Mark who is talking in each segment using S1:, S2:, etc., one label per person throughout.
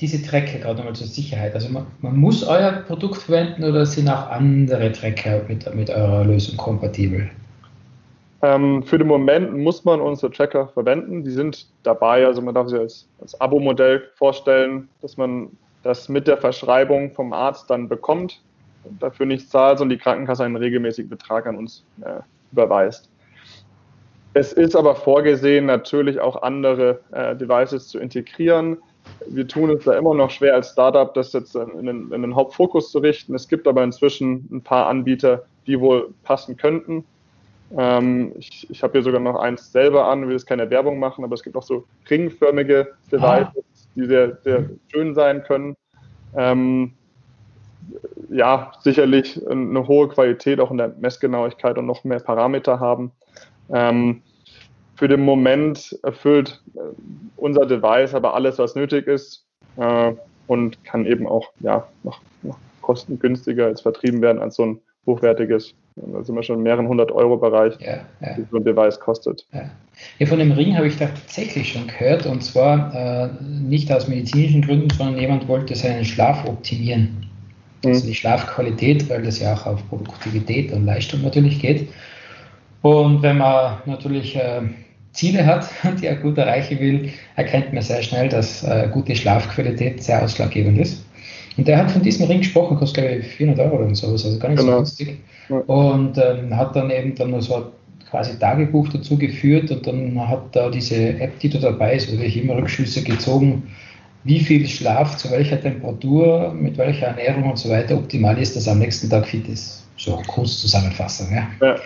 S1: diese Trecker, gerade nochmal zur Sicherheit, also man, man, muss euer Produkt verwenden oder sind auch andere Trecker mit, mit eurer Lösung kompatibel?
S2: Ähm, für den Moment muss man unsere Tracker verwenden. Die sind dabei, also man darf sie als, als Abo-Modell vorstellen, dass man das mit der Verschreibung vom Arzt dann bekommt, dafür nicht zahlt und die Krankenkasse einen regelmäßigen Betrag an uns äh, überweist. Es ist aber vorgesehen, natürlich auch andere äh, Devices zu integrieren. Wir tun es da immer noch schwer als Startup, das jetzt in den, in den Hauptfokus zu richten. Es gibt aber inzwischen ein paar Anbieter, die wohl passen könnten. Ähm, ich ich habe hier sogar noch eins selber an, will jetzt keine Werbung machen, aber es gibt auch so ringförmige Devices, ah. die sehr, sehr schön sein können. Ähm, ja, sicherlich eine hohe Qualität auch in der Messgenauigkeit und noch mehr Parameter haben. Ähm, für den Moment erfüllt äh, unser Device aber alles, was nötig ist äh, und kann eben auch ja, noch, noch kostengünstiger als vertrieben werden als so ein hochwertiges. Da sind wir schon im mehreren hundert Euro Bereich, ja, ja. wie so ein Device kostet.
S1: Ja. ja von dem Ring habe ich tatsächlich schon gehört und zwar äh, nicht aus medizinischen Gründen, sondern jemand wollte seinen Schlaf optimieren. Mhm. Also die Schlafqualität, weil das ja auch auf Produktivität und Leistung natürlich geht. Und wenn man natürlich äh, Ziele hat, die er gut erreichen will, erkennt man sehr schnell, dass äh, gute Schlafqualität sehr ausschlaggebend ist. Und der hat von diesem Ring gesprochen, kostet glaube ich 400 Euro oder sowas, also gar nicht genau. so günstig. Und ähm, hat dann eben dann nur so quasi Tagebuch dazu geführt und dann hat da diese App, die da dabei ist, wo ich immer Rückschlüsse gezogen, wie viel Schlaf zu welcher Temperatur, mit welcher Ernährung und so weiter optimal ist, dass er am nächsten Tag fit ist. So kurz Zusammenfassung. Ja. ja.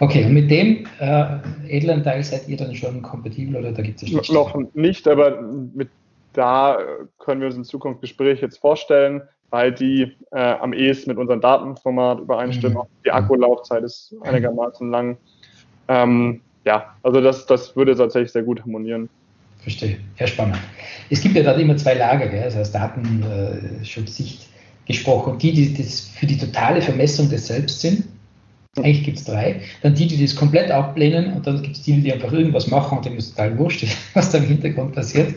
S1: Okay, und mit dem äh, edlen Teil seid ihr dann schon kompatibel oder da gibt es
S2: Noch nicht, aber mit da können wir uns in Zukunft Gespräche jetzt vorstellen, weil die äh, am ehesten mit unserem Datenformat übereinstimmen. Mhm. Die Akkulaufzeit ist einigermaßen lang. Ähm, ja, also das, das würde tatsächlich sehr gut harmonieren.
S1: Verstehe, sehr spannend. Es gibt ja da immer zwei Lager, gell? also aus Datenschutzsicht gesprochen. Die, die das für die totale Vermessung des Selbst sind. Eigentlich gibt es drei. Dann die, die das komplett ablehnen und dann gibt es die, die einfach irgendwas machen und dem ist total wurscht, was da im Hintergrund passiert.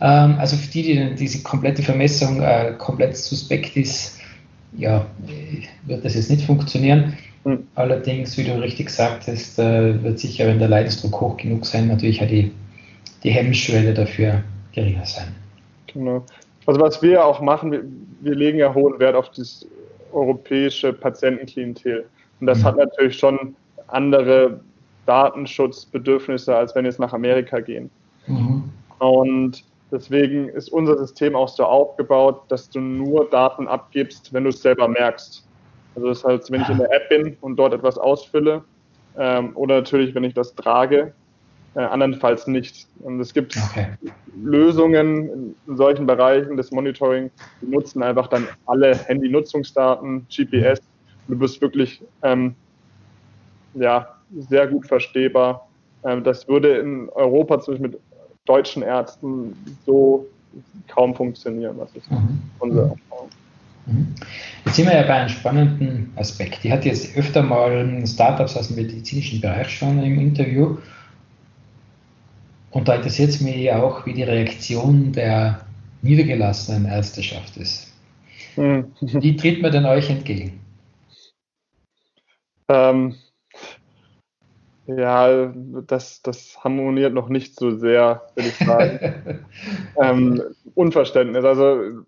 S1: Ähm, also für die, die diese komplette Vermessung äh, komplett suspekt ist, ja, wird das jetzt nicht funktionieren. Mhm. Allerdings, wie du richtig sagtest, äh, wird sicher, wenn der Leidensdruck hoch genug sein, natürlich auch die, die Hemmschwelle dafür geringer sein.
S2: Genau. Also was wir auch machen, wir, wir legen ja hohen Wert auf das europäische Patientenklientel. Und das mhm. hat natürlich schon andere Datenschutzbedürfnisse, als wenn wir jetzt nach Amerika gehen. Mhm. Und Deswegen ist unser System auch so aufgebaut, dass du nur Daten abgibst, wenn du es selber merkst. Also das heißt, wenn ich in der App bin und dort etwas ausfülle, ähm, oder natürlich, wenn ich das trage, äh, andernfalls nicht. Und es gibt okay. Lösungen in, solchen Bereichen des Monitoring, die nutzen einfach dann alle Handynutzungsdaten, GPS. Du bist wirklich ähm, ja, sehr gut verstehbar. Ähm, das würde in Europa zum Beispiel mit deutschen Ärzten so kaum funktionieren. Das ist mhm. unsere mhm. Erfahrung.
S1: Jetzt sind wir ja bei einem spannenden Aspekt. Die hat jetzt öfter mal Startups aus dem medizinischen Bereich schon im Interview. Und da interessiert es mich auch, wie die Reaktion der niedergelassenen Ärzteschaft ist. Mhm. Wie tritt man denn euch entgegen?
S2: Ähm, ja, das, das harmoniert noch nicht so sehr, würde ich sagen. ähm, Unverständnis. Also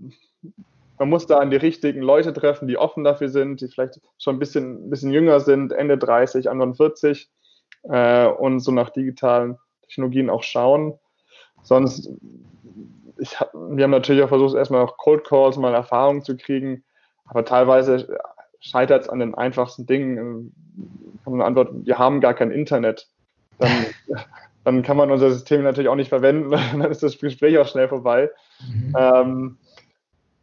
S2: man muss da an die richtigen Leute treffen, die offen dafür sind, die vielleicht schon ein bisschen, bisschen jünger sind, Ende 30, Anfang 40 äh, und so nach digitalen Technologien auch schauen. Sonst, ich, wir haben natürlich auch versucht, erstmal auch Cold Calls mal Erfahrung zu kriegen, aber teilweise scheitert es an den einfachsten Dingen. Kann man antworten, wir haben gar kein Internet. Dann dann kann man unser System natürlich auch nicht verwenden, dann ist das Gespräch auch schnell vorbei. Mhm. Ähm,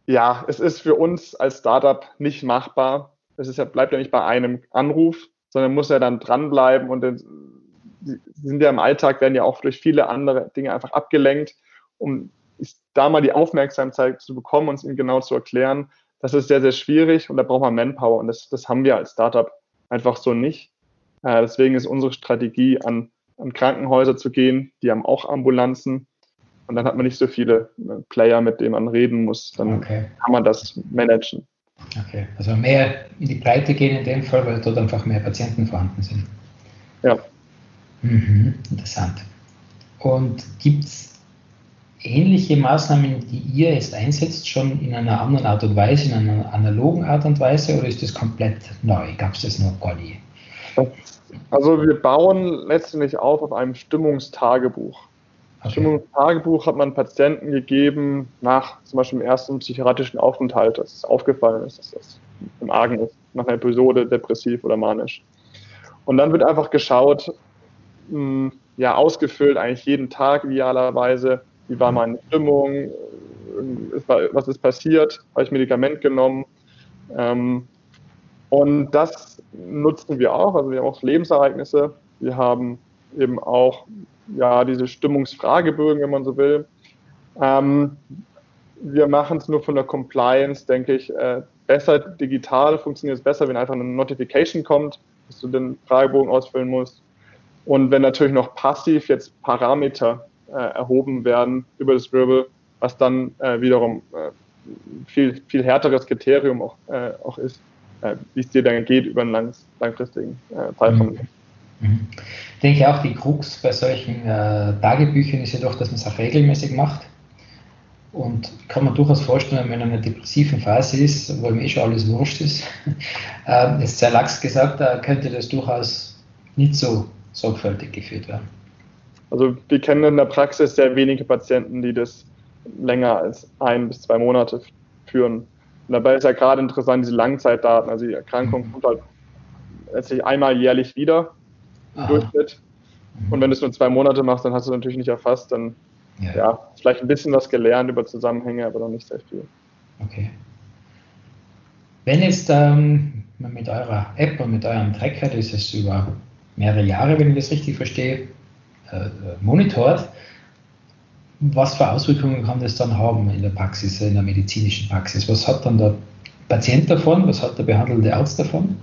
S2: ja, es ist für uns als Startup nicht machbar. Es ist ja, bleibt ja nicht bei einem Anruf, sondern muss ja dann dranbleiben und die sind ja im Alltag, werden ja auch durch viele andere Dinge einfach abgelenkt, um da mal die Aufmerksamkeit zu bekommen und es ihnen genau zu erklären. Das ist sehr, sehr schwierig und da braucht man Manpower und das, das haben wir als Startup einfach so nicht. Äh, deswegen ist unsere Strategie, an, an Krankenhäuser zu gehen, die haben auch Ambulanzen und dann hat man nicht so viele äh, Player, mit denen man reden muss. Dann okay. kann man das managen.
S1: Okay, also mehr in die Breite gehen in dem Fall, weil dort einfach mehr Patienten vorhanden sind.
S2: Ja.
S1: Mhm, interessant. Und gibt es ähnliche Maßnahmen, die ihr jetzt einsetzt, schon in einer anderen Art und Weise, in einer analogen Art und Weise, oder ist das komplett neu? Gab es das noch gar nie?
S2: Also wir bauen letztendlich auf auf einem Stimmungstagebuch. Okay. Stimmungstagebuch hat man Patienten gegeben nach zum Beispiel dem ersten psychiatrischen Aufenthalt, dass es aufgefallen ist, dass das im Argen ist, nach einer Episode depressiv oder manisch. Und dann wird einfach geschaut, mh, ja, ausgefüllt eigentlich jeden Tag idealerweise, wie war meine Stimmung, was ist passiert, habe ich Medikament genommen. Ähm, und das nutzen wir auch, also wir haben auch Lebensereignisse, wir haben eben auch ja, diese Stimmungsfragebögen, wenn man so will. Ähm, wir machen es nur von der Compliance, denke ich, äh, besser. Digital, funktioniert es besser, wenn einfach eine Notification kommt, dass du den Fragebogen ausfüllen musst. Und wenn natürlich noch passiv jetzt Parameter äh, erhoben werden über das Wirbel, was dann äh, wiederum äh, viel, viel härteres Kriterium auch, äh, auch ist, äh, wie es dir dann geht über einen lang, langfristigen Zeitraum.
S1: Mhm. Mhm. Ich denke auch, die Krux bei solchen äh, Tagebüchern ist ja doch, dass man es auch regelmäßig macht. Und kann man durchaus vorstellen, wenn man in einer depressiven Phase ist, wo ihm eh schon alles wurscht ist, äh, ist sehr lax gesagt, da könnte das durchaus nicht so sorgfältig geführt werden.
S2: Also wir kennen in der Praxis sehr wenige Patienten, die das länger als ein bis zwei Monate führen. Und dabei ist ja gerade interessant diese Langzeitdaten. Also die Erkrankung mhm. kommt halt letztlich einmal jährlich wieder im Durchschnitt. Mhm. Und wenn du es nur zwei Monate machst, dann hast du es natürlich nicht erfasst. Dann ja. ja, vielleicht ein bisschen was gelernt über Zusammenhänge, aber noch nicht sehr viel.
S1: Okay. Wenn jetzt ähm, mit eurer App und mit eurem Tracker, das ist über mehrere Jahre, wenn ich das richtig verstehe, äh, monitort, was für Auswirkungen kann das dann haben in der Praxis, in der medizinischen Praxis? Was hat dann der Patient davon? Was hat der behandelte Arzt davon?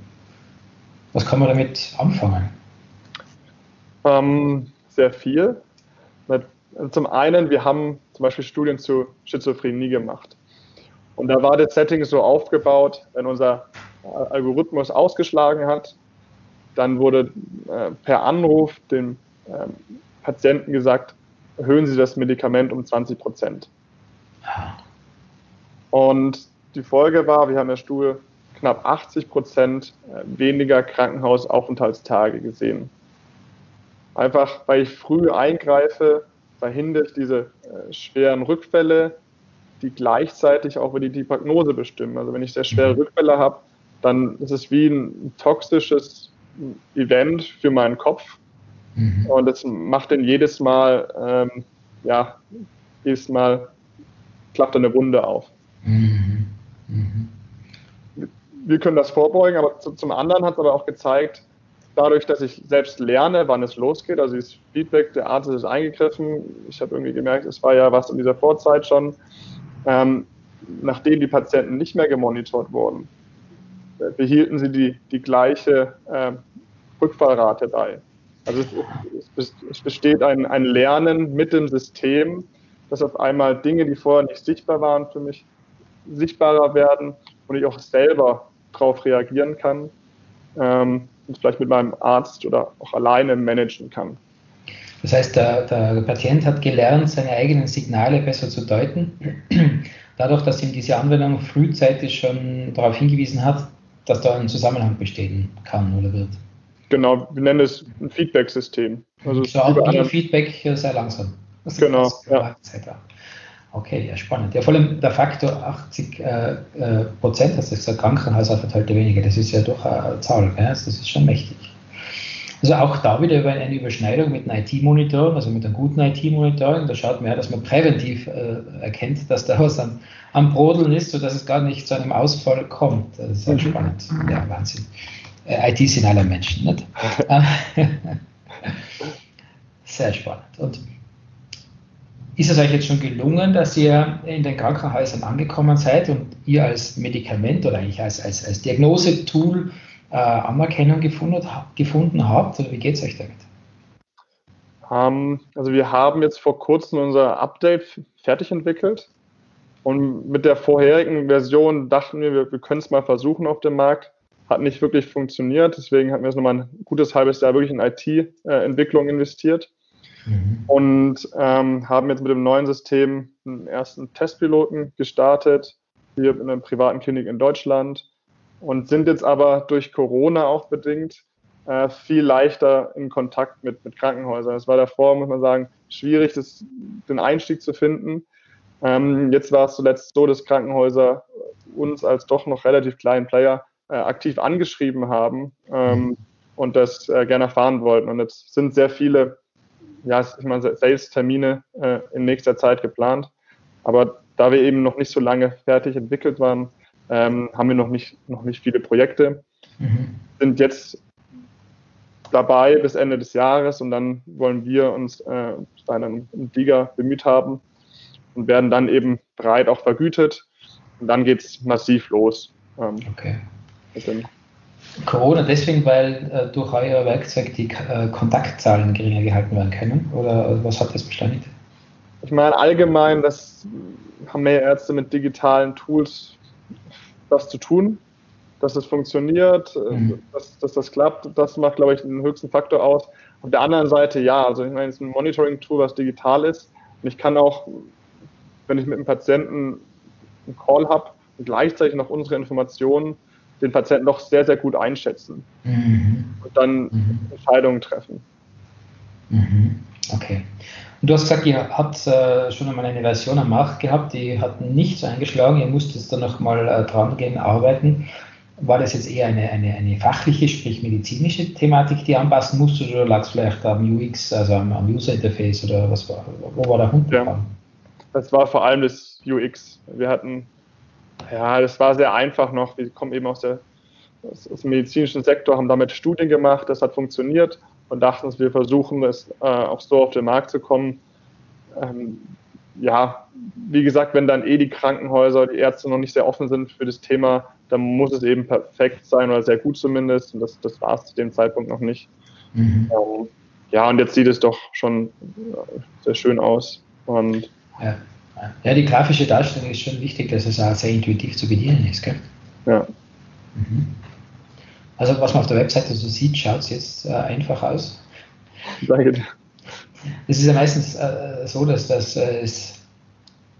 S1: Was kann man damit anfangen?
S2: Ähm, sehr viel. Zum einen, wir haben zum Beispiel Studien zu Schizophrenie gemacht. Und da war das Setting so aufgebaut, wenn unser Algorithmus ausgeschlagen hat, dann wurde äh, per Anruf dem äh, Patienten gesagt, erhöhen Sie das Medikament um 20 Prozent. Und die Folge war, wir haben in der Studie knapp 80 Prozent äh, weniger Krankenhausaufenthaltstage gesehen. Einfach weil ich früh eingreife, verhindere ich diese äh, schweren Rückfälle, die gleichzeitig auch wieder die Prognose bestimmen. Also wenn ich sehr schwere. Rückfälle habe, dann ist es wie ein toxisches Event für meinen Kopf. Mhm. Und das macht dann jedes Mal, ähm, ja, jedes Mal klappt eine Wunde auf. Mhm. Mhm. Wir können das vorbeugen, aber zum anderen hat es aber auch gezeigt, dadurch, dass ich selbst lerne, wann es losgeht, also dieses Feedback, der Arzt ist eingegriffen, ich habe irgendwie gemerkt, es war ja was in dieser Vorzeit schon, ähm, nachdem die Patienten nicht mehr gemonitort wurden, behielten sie die, die gleiche äh, Rückfallrate bei. Also es, es besteht ein, ein Lernen mit dem System, dass auf einmal Dinge, die vorher nicht sichtbar waren, für mich sichtbarer werden und ich auch selber darauf reagieren kann. Ähm, und vielleicht mit meinem Arzt oder auch alleine managen kann.
S1: Das heißt, der, der Patient hat gelernt, seine eigenen Signale besser zu deuten, dadurch, dass ihm diese Anwendung frühzeitig schon darauf hingewiesen hat, dass da ein Zusammenhang bestehen kann oder wird.
S2: Genau, wir nennen es ein Feedback-System.
S1: Also so auch Feedback sehr langsam.
S2: genau, ja.
S1: Okay, ja, spannend. Ja, vor allem der Faktor 80 äh, äh, Prozent, hast du gesagt, Krankenhausaufenthalte weniger, das ist ja doch eine Zahl, gell? das ist schon mächtig. Also auch da wieder über eine Überschneidung mit einem IT-Monitoring, also mit einem guten IT-Monitoring. Da schaut man ja, dass man präventiv äh, erkennt, dass da was am, am Brodeln ist, sodass es gar nicht zu einem Ausfall kommt. Das ist halt mhm. spannend. Ja, Wahnsinn. Äh, IT sind alle Menschen, nicht? Sehr spannend. Und ist es euch jetzt schon gelungen, dass ihr in den Krankenhäusern angekommen seid und ihr als Medikament oder eigentlich als, als, als Diagnosetool äh, Anerkennung gefunden, gefunden habt? Oder wie geht es euch damit?
S2: Um, ähm, also wir haben jetzt vor kurzem unser Update fertig entwickelt und mit der vorherigen Version dachten wir, wir, wir können es mal versuchen auf dem Markt. Hat nicht wirklich funktioniert, deswegen hatten wir jetzt nochmal ein gutes halbes Jahr wirklich in IT-Entwicklung investiert mhm. und ähm, haben jetzt mit dem neuen System einen ersten Testpiloten gestartet, hier in einer privaten Klinik in Deutschland und sind jetzt aber durch Corona auch bedingt äh, viel leichter in Kontakt mit, mit Krankenhäusern. Es war davor, muss man sagen, schwierig, das, den Einstieg zu finden. Ähm, jetzt war es zuletzt so, dass Krankenhäuser uns als doch noch relativ kleinen Player äh, aktiv angeschrieben haben ähm, und das äh, gerne erfahren wollten. Und jetzt sind sehr viele ja, ich meine, Sales-Termine äh, in nächster Zeit geplant. Aber da wir eben noch nicht so lange fertig entwickelt waren, ähm, haben wir noch nicht, noch nicht viele Projekte. Mhm. Sind jetzt dabei bis Ende des Jahres und dann wollen wir uns äh, einen Liga bemüht haben und werden dann eben breit auch vergütet. Und dann geht es massiv los.
S1: Ähm, okay. Corona deswegen, weil äh, durch euer Werkzeug die äh, Kontaktzahlen geringer gehalten werden können? Oder was hat das beschleunigt?
S2: Ich meine, allgemein, das haben mehr Ärzte mit digitalen Tools was zu tun, dass es funktioniert, äh, mhm. dass, dass, das klappt. Das macht, glaube ich, den höchsten Faktor aus. Auf der anderen Seite, ja, also ich meine, es ist ein Monitoring-Tool, was digital ist. Und ich kann auch, wenn ich mit einem Patienten einen Call habe, gleichzeitig noch unsere Informationen den Patienten doch sehr, sehr gut einschätzen mhm. und dann mhm. Entscheidungen treffen.
S1: Mhm. Okay. Und du hast gesagt, ihr habt äh, schon einmal eine Version am Markt gehabt, die hat nicht so eingeschlagen, ihr musstet da nochmal äh, dran gehen, arbeiten. War das jetzt eher eine, eine, eine fachliche, sprich medizinische Thematik, die anpassen musste, oder lag es vielleicht am UX, also am, am User Interface oder was war, wo war der Hund
S2: ja. Das war vor allem das UX. Wir hatten ja, das war sehr einfach noch. Wir kommen eben aus, der, aus dem medizinischen Sektor, haben damit Studien gemacht, das hat funktioniert und dachten uns, wir versuchen es äh, auch so auf den Markt zu kommen. Ähm, ja, wie gesagt, wenn dann eh die Krankenhäuser, die Ärzte noch nicht sehr offen sind für das Thema, dann muss es eben perfekt sein oder sehr gut zumindest. Und das, das war es zu dem Zeitpunkt noch nicht. Mhm. Ähm, ja, und jetzt sieht es doch schon äh, sehr schön aus. Und
S1: ja. Ja, die grafische Darstellung ist schon wichtig, dass es auch sehr intuitiv zu bedienen ist. Gell? Ja. Mhm. Also was man auf der Webseite so sieht, schaut es jetzt äh, einfach aus. Danke. Es ist ja meistens äh, so, dass das äh, es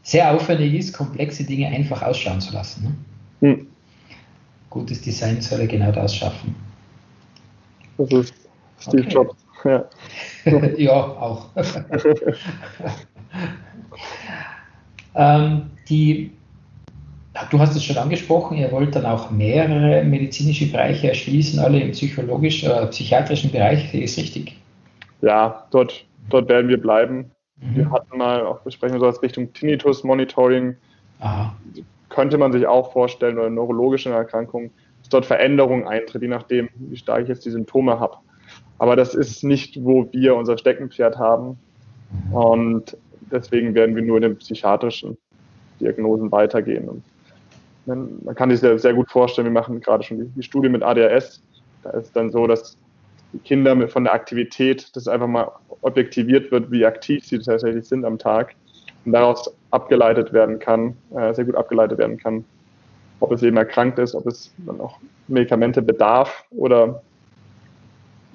S1: sehr aufwendig ist, komplexe Dinge einfach ausschauen zu lassen. Ne? Hm. Gutes Design soll ja genau das schaffen.
S2: Das ist Steve okay. Jobs. Ja,
S1: ja auch. Ähm, die, du hast es schon angesprochen, ihr wollt dann auch mehrere medizinische Bereiche erschließen, alle im psychologisch, äh, psychiatrischen Bereich, ist richtig?
S2: Ja, dort, dort werden wir bleiben. Mhm. Wir hatten mal auch besprechen so als Richtung Tinnitus Monitoring. Aha. Könnte man sich auch vorstellen, oder neurologische Erkrankungen, dass dort Veränderungen eintritt, je nachdem, wie stark ich jetzt die Symptome habe. Aber das ist nicht, wo wir unser Steckenpferd haben. Mhm. Und deswegen werden wir nur in den psychiatrischen Diagnosen weitergehen. Und man, man kann sich sehr, sehr gut vorstellen, wir machen gerade schon die, die Studie mit ADHS. Da ist dann so, dass die Kinder mit, von der Aktivität, dass einfach mal objektiviert wird, wie aktiv sie tatsächlich sind am Tag und daraus abgeleitet werden kann, äh, sehr gut abgeleitet werden kann, ob es eben erkrankt ist, ob es dann auch Medikamente bedarf oder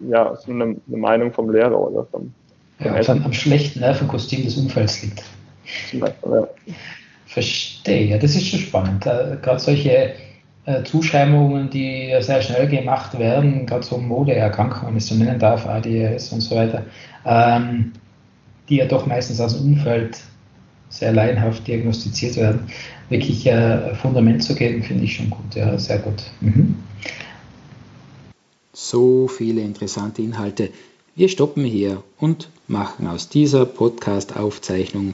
S2: ja, ist eine, eine Meinung vom Lehrer oder vom,
S1: ja, was am schlechten Nervenkostüm des Umfelds liegt. Ja. Verstehe, das ist schon spannend. Äh, gerade solche äh, Zuschreibungen, die sehr schnell gemacht werden, gerade so Modeerkrankungen, wenn ich es so nennen darf, ADS und so weiter, ähm, die ja doch meistens aus dem Umfeld sehr laienhaft diagnostiziert werden, wirklich äh, Fundament zu geben, finde ich schon gut, ja, sehr gut. Mhm.
S3: So viele interessante Inhalte. Wir stoppen hier und machen aus dieser Podcast-Aufzeichnung